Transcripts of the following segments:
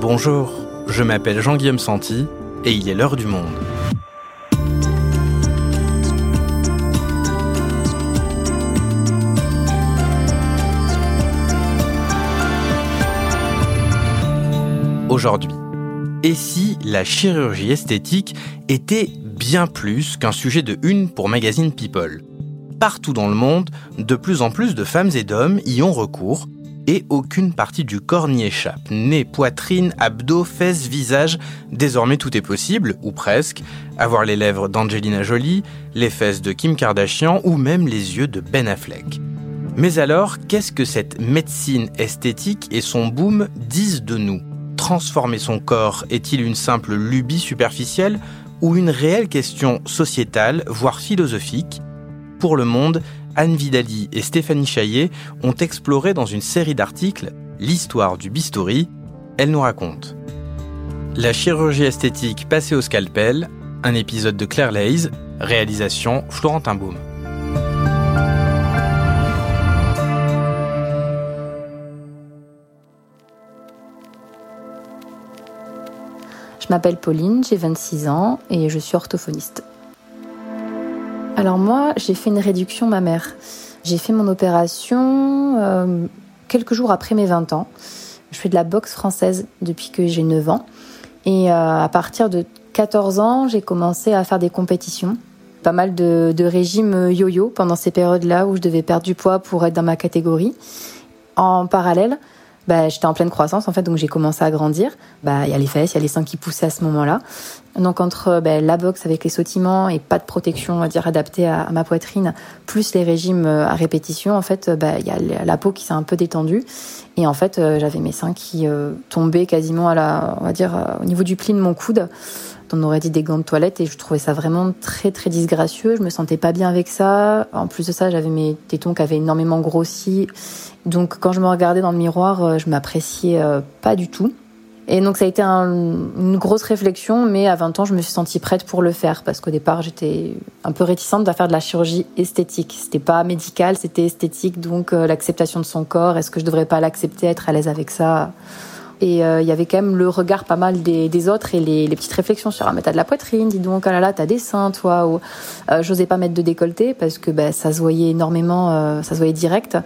Bonjour, je m'appelle Jean-Guillaume Santi et il est l'heure du monde. Aujourd'hui, et si la chirurgie esthétique était bien plus qu'un sujet de une pour Magazine People? Partout dans le monde, de plus en plus de femmes et d'hommes y ont recours aucune partie du corps n'y échappe. Nez, poitrine, abdos, fesses, visage, désormais tout est possible, ou presque. Avoir les lèvres d'Angelina Jolie, les fesses de Kim Kardashian ou même les yeux de Ben Affleck. Mais alors, qu'est-ce que cette médecine esthétique et son boom disent de nous? Transformer son corps est-il une simple lubie superficielle ou une réelle question sociétale, voire philosophique? Pour le monde, Anne Vidali et Stéphanie Chaillet ont exploré dans une série d'articles l'histoire du bistouri. Elle nous raconte. La chirurgie esthétique passée au scalpel, un épisode de Claire Leys, réalisation Florentin Baume. Je m'appelle Pauline, j'ai 26 ans et je suis orthophoniste. Alors moi, j'ai fait une réduction mammaire. J'ai fait mon opération euh, quelques jours après mes 20 ans. Je fais de la boxe française depuis que j'ai 9 ans. Et euh, à partir de 14 ans, j'ai commencé à faire des compétitions. Pas mal de, de régimes yo-yo pendant ces périodes-là où je devais perdre du poids pour être dans ma catégorie. En parallèle, bah, j'étais en pleine croissance en fait, donc j'ai commencé à grandir. Bah, il y a les fesses, il y a les seins qui poussaient à ce moment-là. Donc entre bah, la boxe avec les sautillements et pas de protection, on va dire adaptée à, ma poitrine, plus les régimes euh, à répétition, en fait, bah, il y a la peau qui s'est un peu détendue et en fait, euh, j'avais mes seins qui euh, tombaient quasiment à la, on va dire, au niveau du pli de mon coude on aurait dit des gants de toilette et je trouvais ça vraiment très très disgracieux. Je me sentais pas bien avec ça. En plus de ça, j'avais mes tétons qui avaient énormément grossi. Donc quand je me regardais dans le miroir, euh, je m'appréciais euh, pas du tout. Et donc ça a été une grosse réflexion, mais à 20 ans, je me suis sentie prête pour le faire parce qu'au départ, j'étais un peu réticente à faire de la chirurgie esthétique. C'était pas médical, c'était esthétique, donc euh, l'acceptation de son corps. Est-ce que je devrais pas l'accepter, être à l'aise avec ça? Et euh, il y avait quand même le regard pas mal des, autres et les, petites réflexions sur ah mais t'as de la poitrine, dis donc ah là là t'as des seins toi ou euh, j'osais pas mettre de décolleté parce que bah, ça se voyait énormément, euh, ça se voyait direct.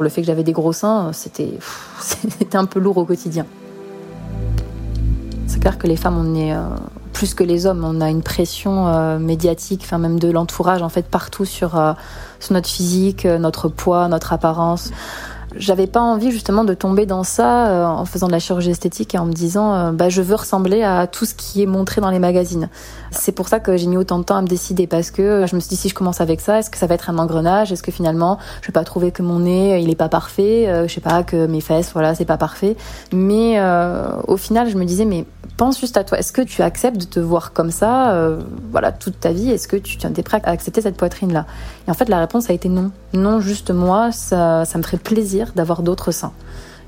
Le fait que j'avais des gros seins, c'était c'était un peu lourd au quotidien. C'est clair que les femmes on est plus que les hommes, on a une pression médiatique, enfin même de l'entourage en fait partout sur notre physique, notre poids, notre apparence. J'avais pas envie justement de tomber dans ça euh, en faisant de la chirurgie esthétique et en me disant euh, bah je veux ressembler à tout ce qui est montré dans les magazines. C'est pour ça que j'ai mis autant de temps à me décider parce que je me suis dit si je commence avec ça, est-ce que ça va être un engrenage? Est-ce que finalement je vais pas trouver que mon nez il est pas parfait? Euh, Je sais pas que mes fesses voilà c'est pas parfait. Mais au final je me disais mais pense juste à toi. Est-ce que tu acceptes de te voir comme ça? Voilà toute ta vie Est-ce que tu es prêt à accepter cette poitrine là Et en fait la réponse a été non. Non juste moi ça ça me ferait plaisir d'avoir d'autres seins.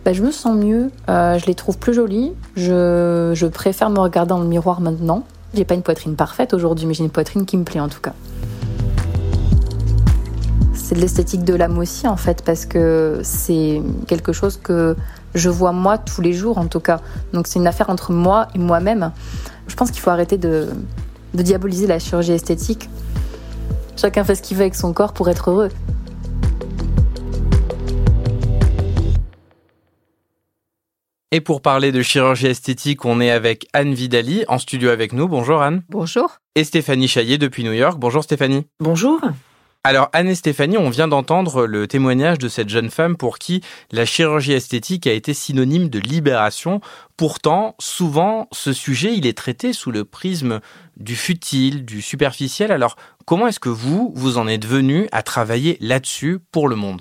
Ben, je me sens mieux, euh, je les trouve plus jolis, je, je, préfère me regarder dans le miroir maintenant. J'ai pas une poitrine parfaite aujourd'hui, mais j'ai une poitrine qui me plaît en tout cas. C'est de l'esthétique de l'âme aussi en fait, parce que c'est quelque chose que je vois moi tous les jours en tout cas. Donc c'est une affaire entre moi et moi-même. Je pense qu'il faut arrêter de, de diaboliser la chirurgie esthétique. Chacun fait ce qu'il veut avec son corps pour être heureux. Et pour parler de chirurgie esthétique, on est avec Anne Vidali en studio avec nous. Bonjour Anne. Bonjour. Et Stéphanie Chaillet depuis New York. Bonjour Stéphanie. Bonjour. Alors Anne et Stéphanie, on vient d'entendre le témoignage de cette jeune femme pour qui la chirurgie esthétique a été synonyme de libération. Pourtant, souvent, ce sujet, il est traité sous le prisme du futile, du superficiel. Alors, comment est-ce que vous, vous en êtes venu à travailler là-dessus pour le monde?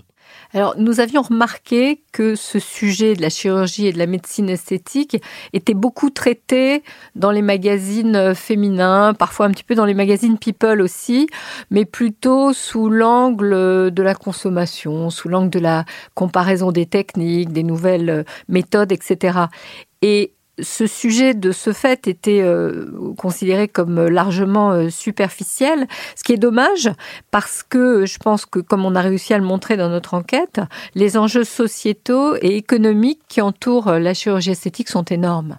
Alors, nous avions remarqué que ce sujet de la chirurgie et de la médecine esthétique était beaucoup traité dans les magazines féminins, parfois un petit peu dans les magazines People aussi, mais plutôt sous l'angle de la consommation, sous l'angle de la comparaison des techniques, des nouvelles méthodes, etc. Et ce sujet de ce fait était euh, considéré comme largement euh, superficiel, ce qui est dommage parce que je pense que comme on a réussi à le montrer dans notre enquête, les enjeux sociétaux et économiques qui entourent la chirurgie esthétique sont énormes.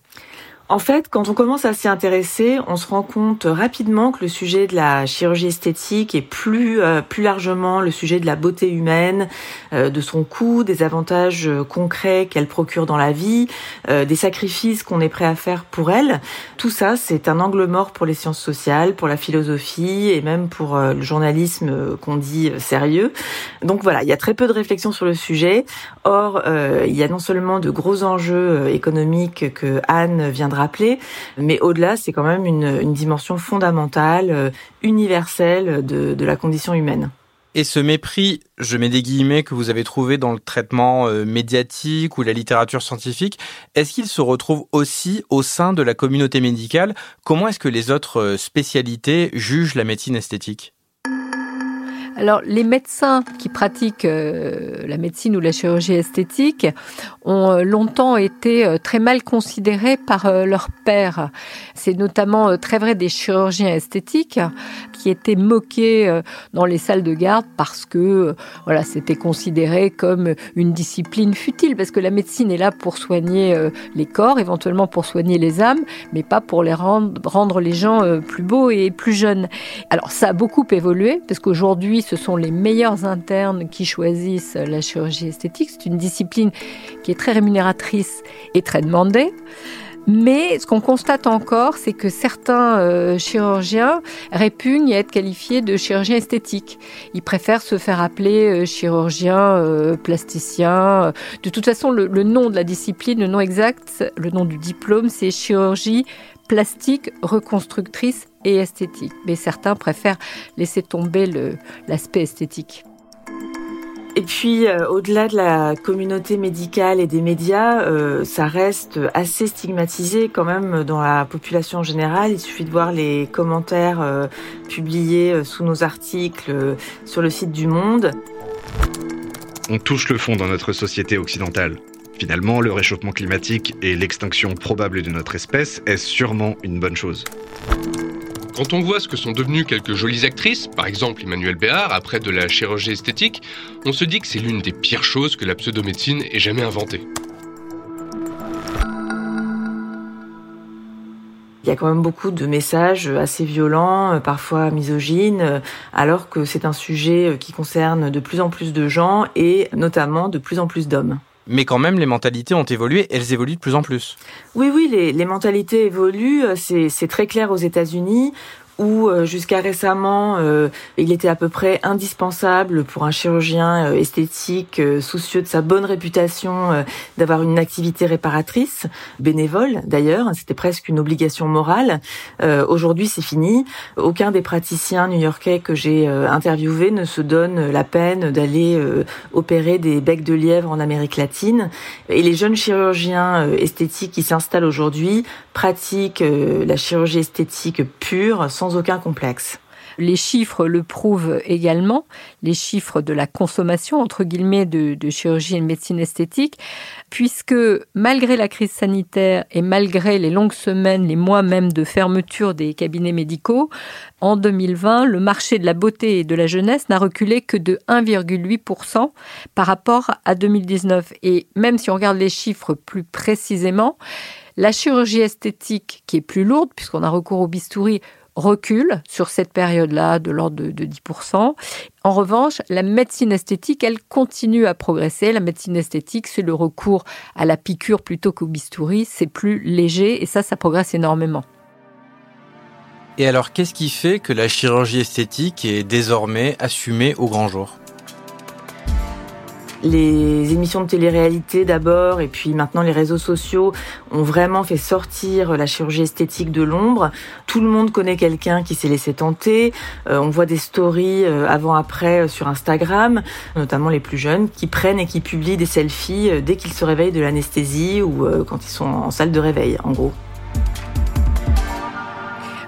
En fait, quand on commence à s'y intéresser, on se rend compte rapidement que le sujet de la chirurgie esthétique est plus euh, plus largement le sujet de la beauté humaine, euh, de son coût, des avantages euh, concrets qu'elle procure dans la vie, des sacrifices qu'on est prêt à faire pour elle. Tout ça, c'est un angle mort pour les sciences sociales, pour la philosophie et même pour le journalisme qu'on dit sérieux. Donc voilà, il y a très peu de réflexion sur le sujet. Or, il y a non seulement de gros enjeux économiques que Anne viendra Mais au-delà, c'est quand même une, dimension fondamentale, euh, universelle de, la condition humaine. Et ce mépris, je mets des guillemets, que vous avez trouvé dans le traitement euh, médiatique ou la littérature scientifique, est-ce qu'il se retrouve aussi au sein de la communauté médicale? Comment est-ce que les autres euh, spécialités jugent la médecine esthétique? Alors, les médecins qui pratiquent euh, la médecine ou la chirurgie esthétique ont euh, longtemps été euh, très mal considérés par leurs pairs. C'est notamment très vrai des chirurgiens esthétiques qui étaient moqués dans les salles de garde parce que voilà, c'était considéré comme une discipline futile parce que la médecine est là pour soigner les corps, éventuellement pour soigner les âmes, mais pas pour les rendre, rendre les gens plus beaux et plus jeunes. Alors, ça a beaucoup évolué parce qu'aujourd'hui, ce sont les meilleurs internes qui choisissent la chirurgie esthétique. C'est une discipline qui est très rémunératrice et très demandée. Mais ce qu'on constate encore, c'est que certains euh, chirurgiens répugnent à être qualifiés de chirurgiens esthétiques. Ils préfèrent se faire appeler euh, chirurgien euh, plasticien. De toute façon, le, nom de la discipline, le nom exact, le nom du diplôme, c'est chirurgie plastique, reconstructrice et esthétique. Mais certains préfèrent laisser tomber l'aspect esthétique. Et puis, euh, au-delà de la communauté médicale et des médias, euh, ça reste assez stigmatisé quand même dans la population générale. Il suffit de voir les commentaires euh, publiés sous nos articles sur le site du Monde. On touche le fond dans notre société occidentale. Finalement, le réchauffement climatique et l'extinction probable de notre espèce est sûrement une bonne chose. Quand on voit ce que sont devenues quelques jolies actrices, par exemple Emmanuel Béard, après de la chirurgie esthétique, on se dit que c'est l'une des pires choses que la pseudomédecine ait jamais inventée. Il y a quand même beaucoup de messages assez violents, parfois misogynes, alors que c'est un sujet qui concerne de plus en plus de gens et notamment de plus en plus d'hommes. Mais quand même, les mentalités ont évolué, elles évoluent de plus en plus. Oui, oui, les, mentalités évoluent. C'est très clair aux États-Unis où euh, jusqu'à récemment, euh, il était à peu près indispensable pour un chirurgien euh, esthétique soucieux de sa bonne réputation d'avoir une activité réparatrice, bénévole d'ailleurs, c'était presque une obligation morale. Aujourd'hui, c'est fini. Aucun des praticiens new-yorkais que j'ai interviewés ne se donne la peine d'aller opérer des becs de lièvre en Amérique latine. Et les jeunes chirurgiens esthétiques qui s'installent aujourd'hui pratiquent la chirurgie esthétique pure, sans aucun complexe. Les chiffres le prouvent également, les chiffres de la consommation, entre guillemets, de, chirurgie et de médecine esthétique, puisque malgré la crise sanitaire et malgré les longues semaines, les mois même de fermeture des cabinets médicaux, en 2020, le marché de la beauté et de la jeunesse n'a reculé que de 1,8% par rapport à 2019. Et même si on regarde les chiffres plus précisément, la chirurgie esthétique, qui est plus lourde, puisqu'on a recours au bistouri, recule sur cette période-là de l'ordre de, 10%. En revanche, la médecine esthétique, elle continue à progresser. La médecine esthétique, c'est le recours à la piqûre plutôt qu'au bistouri. C'est plus léger et ça, ça progresse énormément. Et alors, qu'est-ce qui fait que la chirurgie esthétique est désormais assumée au grand jour? Les émissions de télé-réalité d'abord et puis maintenant les réseaux sociaux ont vraiment fait sortir la chirurgie esthétique de l'ombre. Tout le monde connaît quelqu'un qui s'est laissé tenter. Euh, on voit des stories euh, avant-après euh, sur Instagram, notamment les plus jeunes, qui prennent et qui publient des selfies dès qu'ils se réveillent de l'anesthésie ou quand ils sont en salle de réveil, en gros.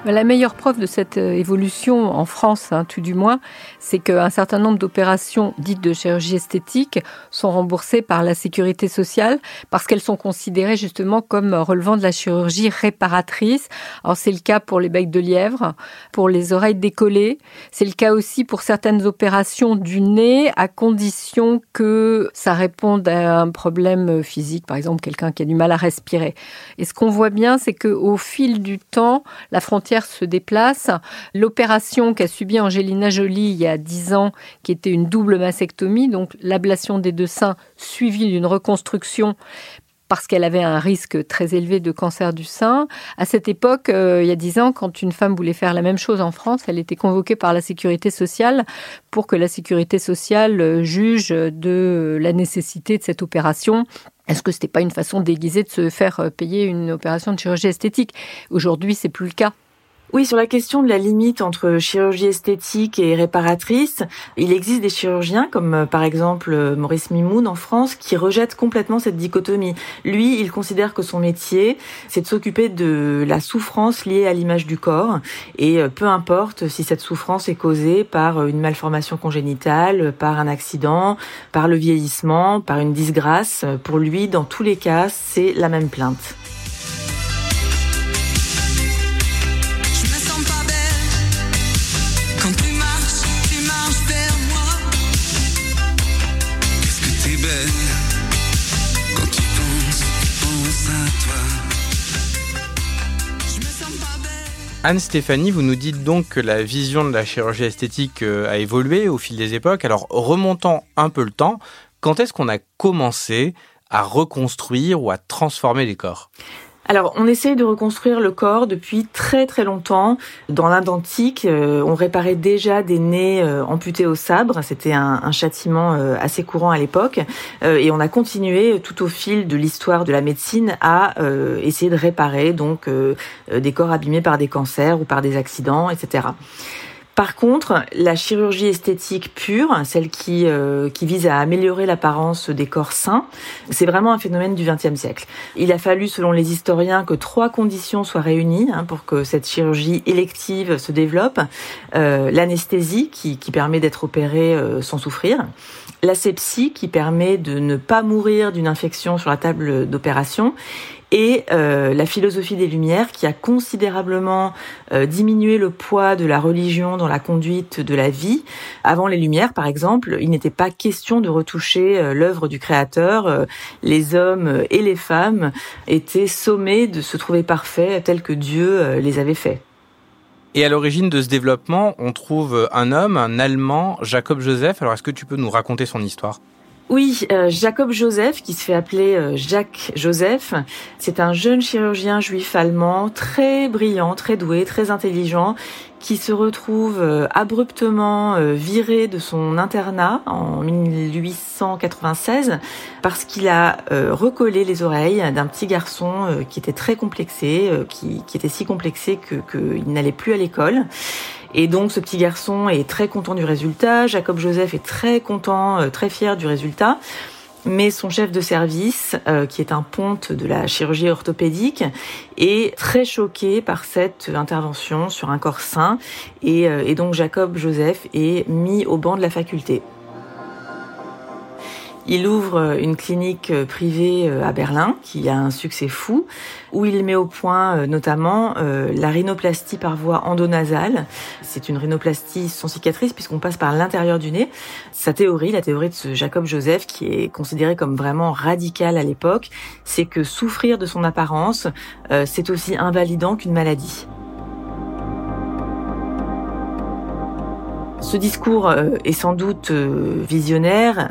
La meilleure preuve de cette euh, évolution en France, hein, tout du moins, c'est qu'un certain nombre d'opérations dites de chirurgie esthétique sont remboursées par la sécurité sociale parce qu'elles sont considérées justement comme relevant de la chirurgie réparatrice. Alors c'est le cas pour les becs de lièvre, pour les oreilles décollées, c'est le cas aussi pour certaines opérations du nez à condition que ça réponde à un problème physique, par exemple quelqu'un qui a du mal à respirer. Et ce qu'on voit bien, c'est qu'au fil du temps, la frontière se déplace. L'opération qu'a subie Angelina Jolie il y a 10 ans, qui était une double mastectomie, donc l'ablation des deux seins suivie d'une reconstruction parce qu'elle avait un risque très élevé de cancer du sein. À cette époque, euh, il y a dix ans, quand une femme voulait faire la même chose en France, elle était convoquée par la sécurité sociale pour que la sécurité sociale euh, juge de la nécessité de cette opération est-ce que ce n'était pas une façon déguisée de se faire euh, payer une opération de chirurgie esthétique? Aujourd'hui, c'est plus le cas. Oui, sur la question de la limite entre chirurgie esthétique et réparatrice, il existe des chirurgiens, comme euh, par exemple euh, Maurice Mimoun en France, qui rejettent complètement cette dichotomie. Lui, il considère que son métier, c'est de s'occuper de la souffrance liée à l'image du corps, et euh, peu importe si cette souffrance est causée par une malformation congénitale, par un accident, par le vieillissement, par une disgrâce, pour lui, dans tous les cas, c'est la même plainte. Anne-Stéphanie, vous nous dites donc que la vision de la chirurgie esthétique euh, a évolué au fil des époques. Alors, remontant un peu le temps, quand est-ce qu'on a commencé à reconstruire ou à transformer les corps? Alors, on essaye de reconstruire le corps depuis très très longtemps. Dans l'Inde antique, euh, on réparait déjà des nez euh, amputés au sabre. C'était un, châtiment euh, assez courant à l'époque. et on a continué tout au fil de l'histoire de la médecine à essayer de réparer donc des corps abîmés par des cancers ou par des accidents, etc. Par contre, la chirurgie esthétique pure, celle qui, euh, qui vise à améliorer l'apparence des corps sains, c'est vraiment un phénomène du XXe siècle. Il a fallu, selon les historiens, que trois conditions soient réunies hein, pour que cette chirurgie élective se développe. Euh, L'anesthésie, qui, qui, permet d'être opéré euh, sans souffrir. L'asepsie, qui permet de ne pas mourir d'une infection sur la table d'opération et euh, la philosophie des Lumières qui a considérablement euh, diminué le poids de la religion dans la conduite de la vie. Avant les Lumières, par exemple, il n'était pas question de retoucher euh, l'œuvre du Créateur. les hommes et les femmes étaient sommés de se trouver parfaits tels que Dieu les avait faits. Et à l'origine de ce développement, on trouve un homme, un Allemand, Jacob Joseph. Alors est-ce que tu peux nous raconter son histoire? Oui, euh, Jacob Joseph, qui se fait appeler euh, Jacques Joseph, c'est un jeune chirurgien juif allemand, très brillant, très doué, très intelligent, qui se retrouve euh, abruptement viré de son internat en 1896 parce qu'il a recollé les oreilles d'un petit garçon qui était très complexé, qui, qui était si complexé qu'il n'allait plus à l'école. Et donc ce petit garçon est très content du résultat, Jacob Joseph est très content, euh, très fier du résultat. Mais son chef de service, euh, qui est un ponte de la chirurgie orthopédique, est très choqué par cette intervention sur un corps sain. Et, euh, et donc Jacob Joseph est mis au banc de la faculté. Il ouvre euh, une clinique euh, privée euh, à Berlin qui a un succès fou, où il met au point notamment la rhinoplastie par voie endonasale. C'est une rhinoplastie sans cicatrice puisqu'on passe par l'intérieur du nez. Sa théorie, la théorie de ce Jacob Joseph, qui est considéré comme vraiment radical à l'époque, c'est que souffrir de son apparence, c'est aussi invalidant qu'une maladie. Ce discours est sans doute visionnaire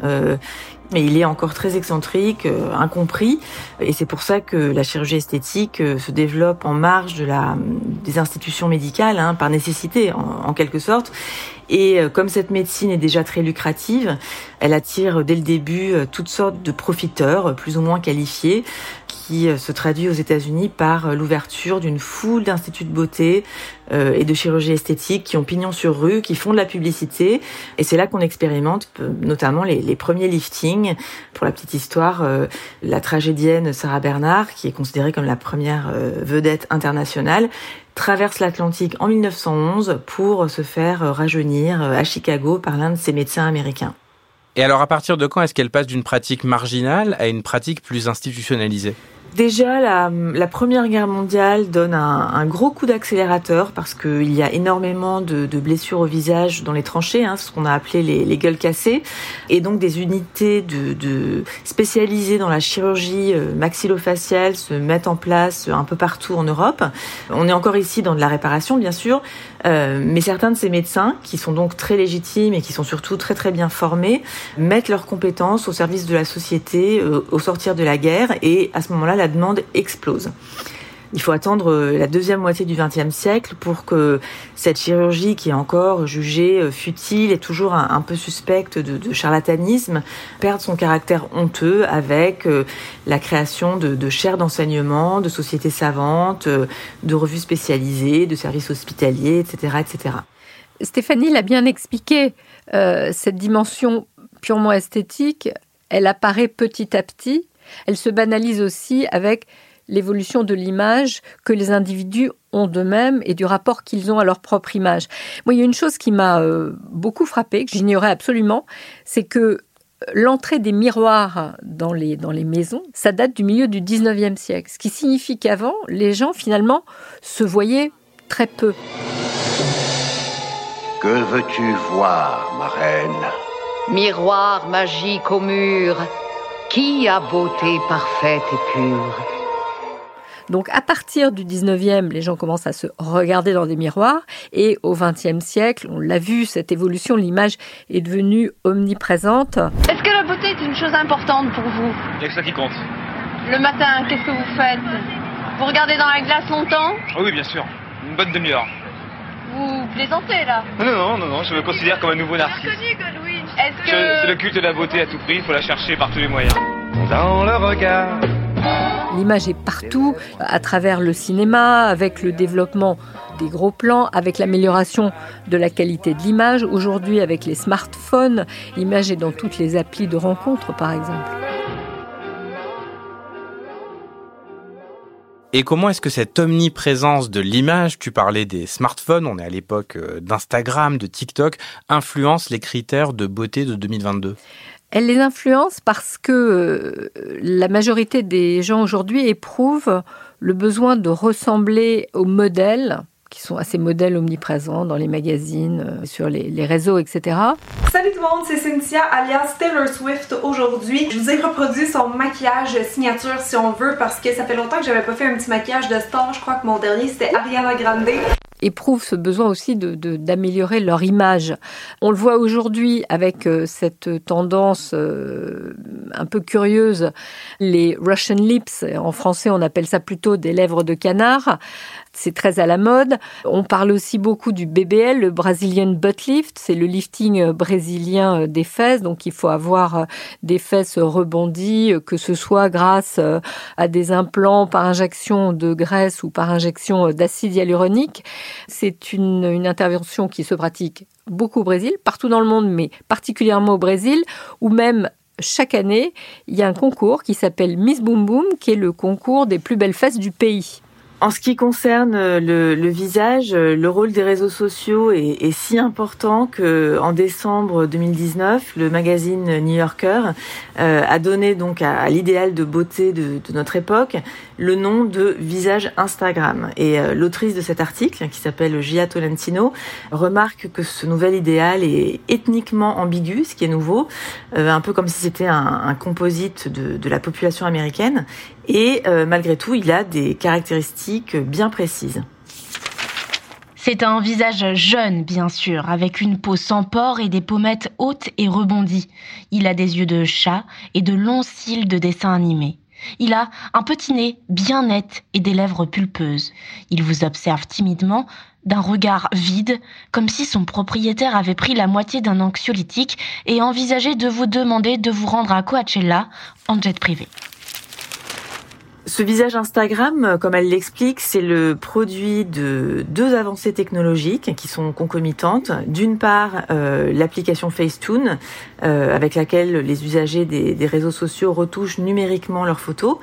mais il est encore très excentrique, euh, incompris, et c'est pour ça que la chirurgie esthétique euh, se développe en marge de la, des institutions médicales, hein, par nécessité en, quelque sorte. Et euh, comme cette médecine est déjà très lucrative, elle attire dès le début toutes sortes de profiteurs, plus ou moins qualifiés, qui se traduit aux États-Unis par l'ouverture d'une foule d'instituts de beauté et de chirurgie esthétique qui ont pignon sur rue, qui font de la publicité. Et c'est là qu'on expérimente notamment les, les premiers liftings pour la petite histoire, euh, la tragédienne Sarah Bernard, qui est considérée comme la première euh, vedette internationale, traverse l'Atlantique en 1911 pour se faire rajeunir à Chicago par l'un de ses médecins américains. Et alors à partir de quand est-ce qu'elle passe d'une pratique marginale à une pratique plus institutionnalisée? Déjà, la, Première Guerre mondiale donne un, gros coup d'accélérateur parce qu'il y a énormément de, blessures au visage dans les tranchées, hein, ce qu'on a appelé les, les, gueules cassées, et donc des unités de, spécialisées dans la chirurgie euh, maxillofaciale se mettent en place un peu partout en Europe. On est encore ici dans de la réparation, bien sûr, euh, mais certains de ces médecins, qui sont donc très légitimes et qui sont surtout très très bien formés, mettent leurs compétences au service de la société euh, au sortir de la guerre, et à ce moment-là, la demande explose. Il faut attendre euh, la deuxième moitié du XXe siècle pour que cette chirurgie, qui est encore jugée euh, futile et toujours un, peu suspecte de, charlatanisme, perde son caractère honteux avec euh, la création de, chaires d'enseignement, de sociétés savantes, de revues spécialisées, de services hospitaliers, etc., etc. Stéphanie l'a bien expliqué. cette dimension purement esthétique, elle apparaît petit à petit elle se banalise aussi avec l'évolution de l'image que les individus ont d'eux-mêmes et du rapport qu'ils ont à leur propre image. Moi, il y a une chose qui m'a euh, beaucoup frappée, que j'ignorais absolument, c'est que l'entrée des miroirs dans les, dans les maisons, ça date du milieu du 19e siècle, ce qui signifie qu'avant, les gens, finalement, se voyaient très peu. Que veux-tu voir, ma reine? Miroir magique au mur, qui a beauté parfaite et pure? Donc à partir du 19e, les gens commencent à se regarder dans des miroirs et au 20e siècle, on l'a vu, cette évolution, l'image est devenue omniprésente. Est-ce que la beauté est une chose importante pour vous? Il y a que ça qui compte. Le matin, qu'est-ce que vous faites? Vous regardez dans la glace longtemps? Ah Oui, bien sûr. Une bonne demi-heure. Vous plaisantez là? Non, non, non, non, je me considère comme un nouveau narcisse. Est-ce que... C'est le culte de la beauté à tout prix, il faut la chercher par tous les moyens. Dans le regard. L'image est partout, à travers le cinéma, avec le développement des gros plans, avec l'amélioration de la qualité de l'image. Aujourd'hui, avec les smartphones, l'image est dans toutes les applis de rencontres, par exemple. Et comment est-ce que cette omniprésence de l'image, tu parlais des smartphones, on est à l'époque euh, d'Instagram, de TikTok, influence les critères de beauté de 2022 Elle les influence parce que euh, la majorité des gens aujourd'hui éprouvent le besoin de ressembler au modèle qui sont assez modèles omniprésents dans les magazines, euh, sur les, les, réseaux, etc. Salut tout le monde, c'est Cynthia alias Taylor Swift aujourd'hui. Je vous ai reproduit son maquillage signature si on veut parce que ça fait longtemps que j'avais pas fait un petit maquillage de star. Je crois que mon dernier c'était Ariana Grande éprouvent ce besoin aussi de, d'améliorer leur image. On le voit aujourd'hui avec euh, cette tendance euh, un peu curieuse, les Russian lips, en français on appelle ça plutôt des lèvres de canard, c'est très à la mode. On parle aussi beaucoup du BBL, le Brazilian Butt Lift, c'est le lifting euh, brésilien des fesses, donc il faut avoir des fesses rebondies, que ce soit grâce à des implants par injection de graisse ou par injection d'acide hyaluronique. C'est une, une intervention qui se pratique beaucoup au Brésil, partout dans le monde, mais particulièrement au Brésil, où même chaque année, il y a un concours qui s'appelle Miss Boom Boom, qui est le concours des plus belles fesses du pays. En ce qui concerne euh, le, visage, euh, le rôle des réseaux sociaux est, si important que en décembre 2019, le magazine New Yorker euh, a donné donc à, l'idéal de beauté de, notre époque le nom de visage Instagram. Et euh, l'autrice de cet article, qui s'appelle Gia Tolentino, remarque que ce nouvel idéal est ethniquement ambigu, ce qui est nouveau, un peu comme si c'était un, un composite de, de la population américaine. Et euh, malgré tout, il a des caractéristiques bien précises. C'est un visage jeune, bien sûr, avec une peau sans pores et des pommettes hautes et rebondies. Il a des yeux de chat et de longs cils de dessin animé. Il a un petit nez bien net et des lèvres pulpeuses. Il vous observe timidement, d'un regard vide, comme si son propriétaire avait pris la moitié d'un anxiolytique et envisageait de vous demander de vous rendre à Coachella en jet privé. Ce visage Instagram, comme elle l'explique, c'est le produit de deux avancées technologiques qui sont concomitantes. D'une part, euh, l'application Facetune, euh, avec laquelle les usagers des, des, réseaux sociaux retouchent numériquement leurs photos,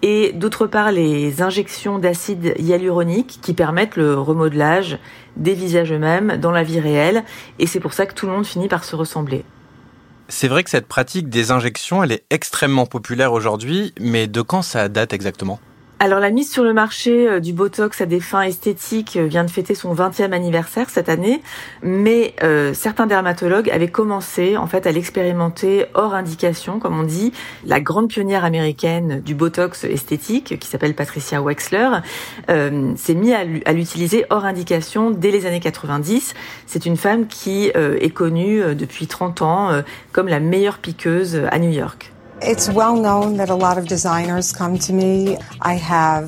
et d'autre part, les injections d'acide hyaluronique qui permettent le remodelage des visages eux-mêmes dans la vie réelle, et c'est pour ça que tout le monde finit par se ressembler. C'est vrai que cette pratique des injections, elle est extrêmement populaire aujourd'hui, mais de quand ça date exactement? Alors la mise sur le marché euh, du Botox à des fins esthétiques euh, vient de fêter son 20e anniversaire cette année, mais euh, certains dermatologues avaient commencé en fait à l'expérimenter hors indication, comme on dit. La grande pionnière américaine du Botox esthétique, qui s'appelle Patricia Wexler, euh, s'est mise à l'utiliser hors indication dès les années 90. C'est une femme qui est connue depuis 30 ans comme la meilleure piqueuse à New York.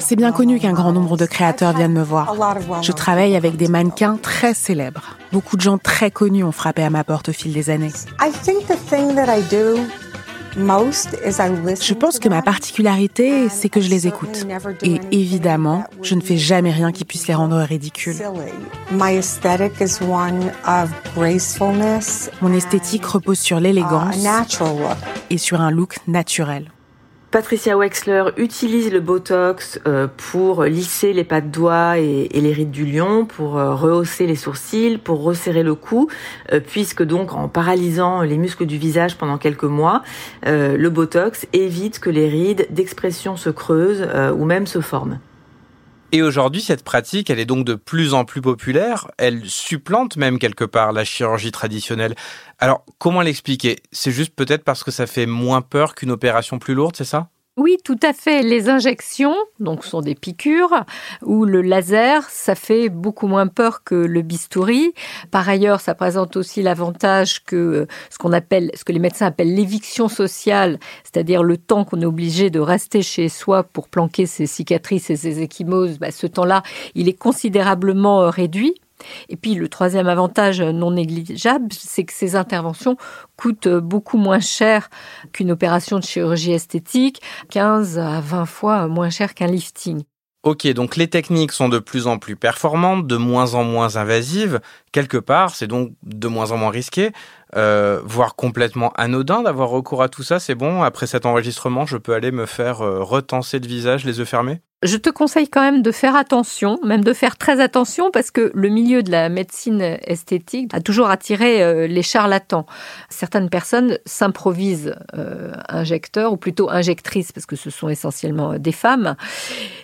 C'est bien connu qu'un grand nombre de créateurs viennent me voir. Je travaille avec des mannequins très célèbres. Beaucoup de gens très connus ont frappé à ma porte au fil des années. Je pense que ma particularité, c'est que je les écoute. Et évidemment, je ne fais jamais rien qui puisse les rendre ridicules. Mon esthétique repose sur l'élégance et sur un look naturel. Patricia Wexler utilise le Botox euh, pour lisser les pas de doigts et, les rides du lion, pour euh, rehausser les sourcils, pour resserrer le cou, euh, puisque donc en paralysant les muscles du visage pendant quelques mois, le Botox évite que les rides d'expression se creusent ou même se forment. Et aujourd'hui, cette pratique, elle est donc de plus en plus populaire. Elle supplante même quelque part la chirurgie traditionnelle. Alors, comment l'expliquer? C'est juste peut-être parce que ça fait moins peur qu'une opération plus lourde, c'est ça? Oui, tout à fait. Les injections, donc sont des piqûres, ou le laser, ça fait beaucoup moins peur que le bistouri. Par ailleurs, ça présente aussi l'avantage que euh, ce qu'on appelle, ce que les médecins appellent l'éviction sociale, c'est-à-dire le temps qu'on est obligé de rester chez soi pour planquer ses cicatrices et ses échymoses. Bah, ce temps-là, il est considérablement euh, réduit. Et puis le troisième avantage non négligeable, c'est que ces interventions coûtent beaucoup moins cher qu'une opération de chirurgie esthétique, 15 à 20 fois moins cher qu'un lifting. Ok, donc les techniques sont de plus en plus performantes, de moins en moins invasives. Quelque part, c'est donc de moins en moins risqué, euh, voire complètement anodin d'avoir recours à tout ça. C'est bon, après cet enregistrement, je peux aller me faire euh, retenser le visage, les yeux fermés? Je te conseille quand même de faire attention, même de faire très attention, parce que le milieu de la médecine esthétique a toujours attiré euh, les charlatans. Certaines personnes s'improvisent euh, injecteurs, ou plutôt injectrices, parce que ce sont essentiellement des femmes.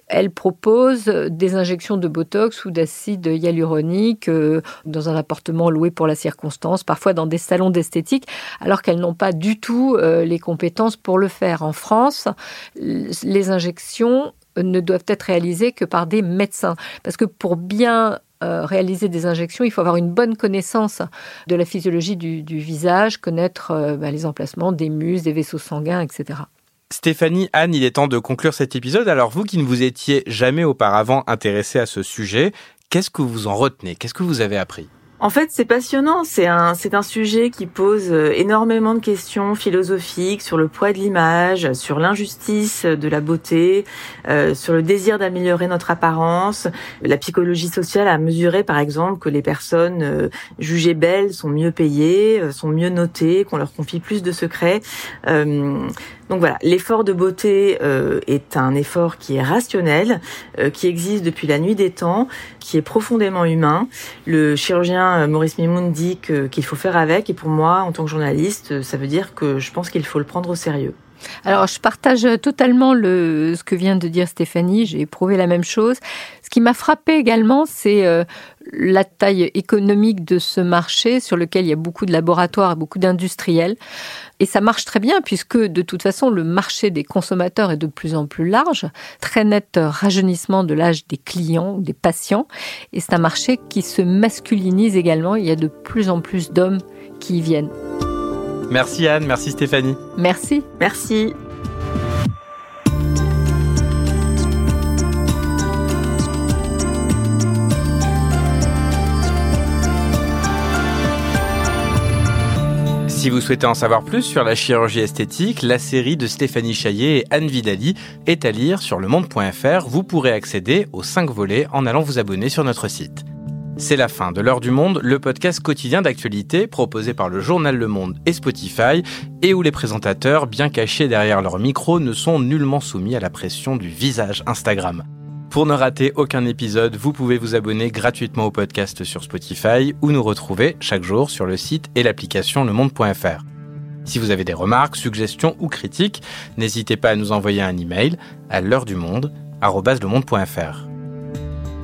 Elles proposent des injections de Botox ou d'acide hyaluronique euh, dans un appartement loué pour la circonstance, parfois dans des salons d'esthétique, alors qu'elles n'ont pas du tout les compétences pour le faire. En France, les injections ne doivent être réalisées que par des médecins. Parce que pour bien euh, réaliser des injections, il faut avoir une bonne connaissance de la physiologie du, visage, connaître euh, bah, les emplacements des muscles, des vaisseaux sanguins, etc. Stéphanie, Anne, il est temps de conclure cet épisode. Alors vous qui ne vous étiez jamais auparavant intéressé à ce sujet, qu'est-ce que vous en retenez? Qu'est-ce que vous avez appris? En fait, c'est passionnant. C'est un, c'est un sujet qui pose euh, énormément de questions philosophiques sur le poids de l'image, sur l'injustice de la beauté, euh, sur le désir d'améliorer notre apparence. La psychologie sociale a mesuré, par exemple, que les personnes euh, jugées belles sont mieux payées, sont mieux notées, qu'on leur confie plus de secrets. Donc voilà, l'effort de beauté euh, est un effort qui est rationnel, euh, qui existe depuis la nuit des temps, qui est profondément humain. Le chirurgien euh, Maurice Mimoun dit qu'il faut faire avec, et pour moi, en tant que journaliste, ça veut dire que je pense qu'il faut le prendre au sérieux. Alors, je partage totalement le, ce que vient de dire Stéphanie. J'ai éprouvé la même chose. Ce qui m'a frappé également, c'est euh, la taille économique de ce marché sur lequel il y a beaucoup de laboratoires et beaucoup d'industriels. Et ça marche très bien puisque de toute façon, le marché des consommateurs est de plus en plus large. Très net rajeunissement de l'âge des clients ou des patients. Et c'est un marché qui se masculinise également. Il y a de plus en plus d'hommes qui y viennent. Merci Anne, merci Stéphanie. Merci. Merci. Si vous souhaitez en savoir plus sur la chirurgie esthétique, la série de Stéphanie Chaillet et Anne Vidali est à lire sur lemonde.fr. Vous pourrez accéder aux 5 volets en allant vous abonner sur notre site. C'est la fin de l'heure du monde, le podcast quotidien d'actualité proposé par le journal Le Monde et Spotify et où les présentateurs, bien cachés derrière leur micro, ne sont nullement soumis à la pression du visage Instagram. Pour ne rater aucun épisode, vous pouvez vous abonner gratuitement au podcast sur Spotify ou nous retrouver chaque jour sur le site et l'application lemonde.fr. Si vous avez des remarques, suggestions ou critiques, n'hésitez pas à nous envoyer un email à l'heure du monde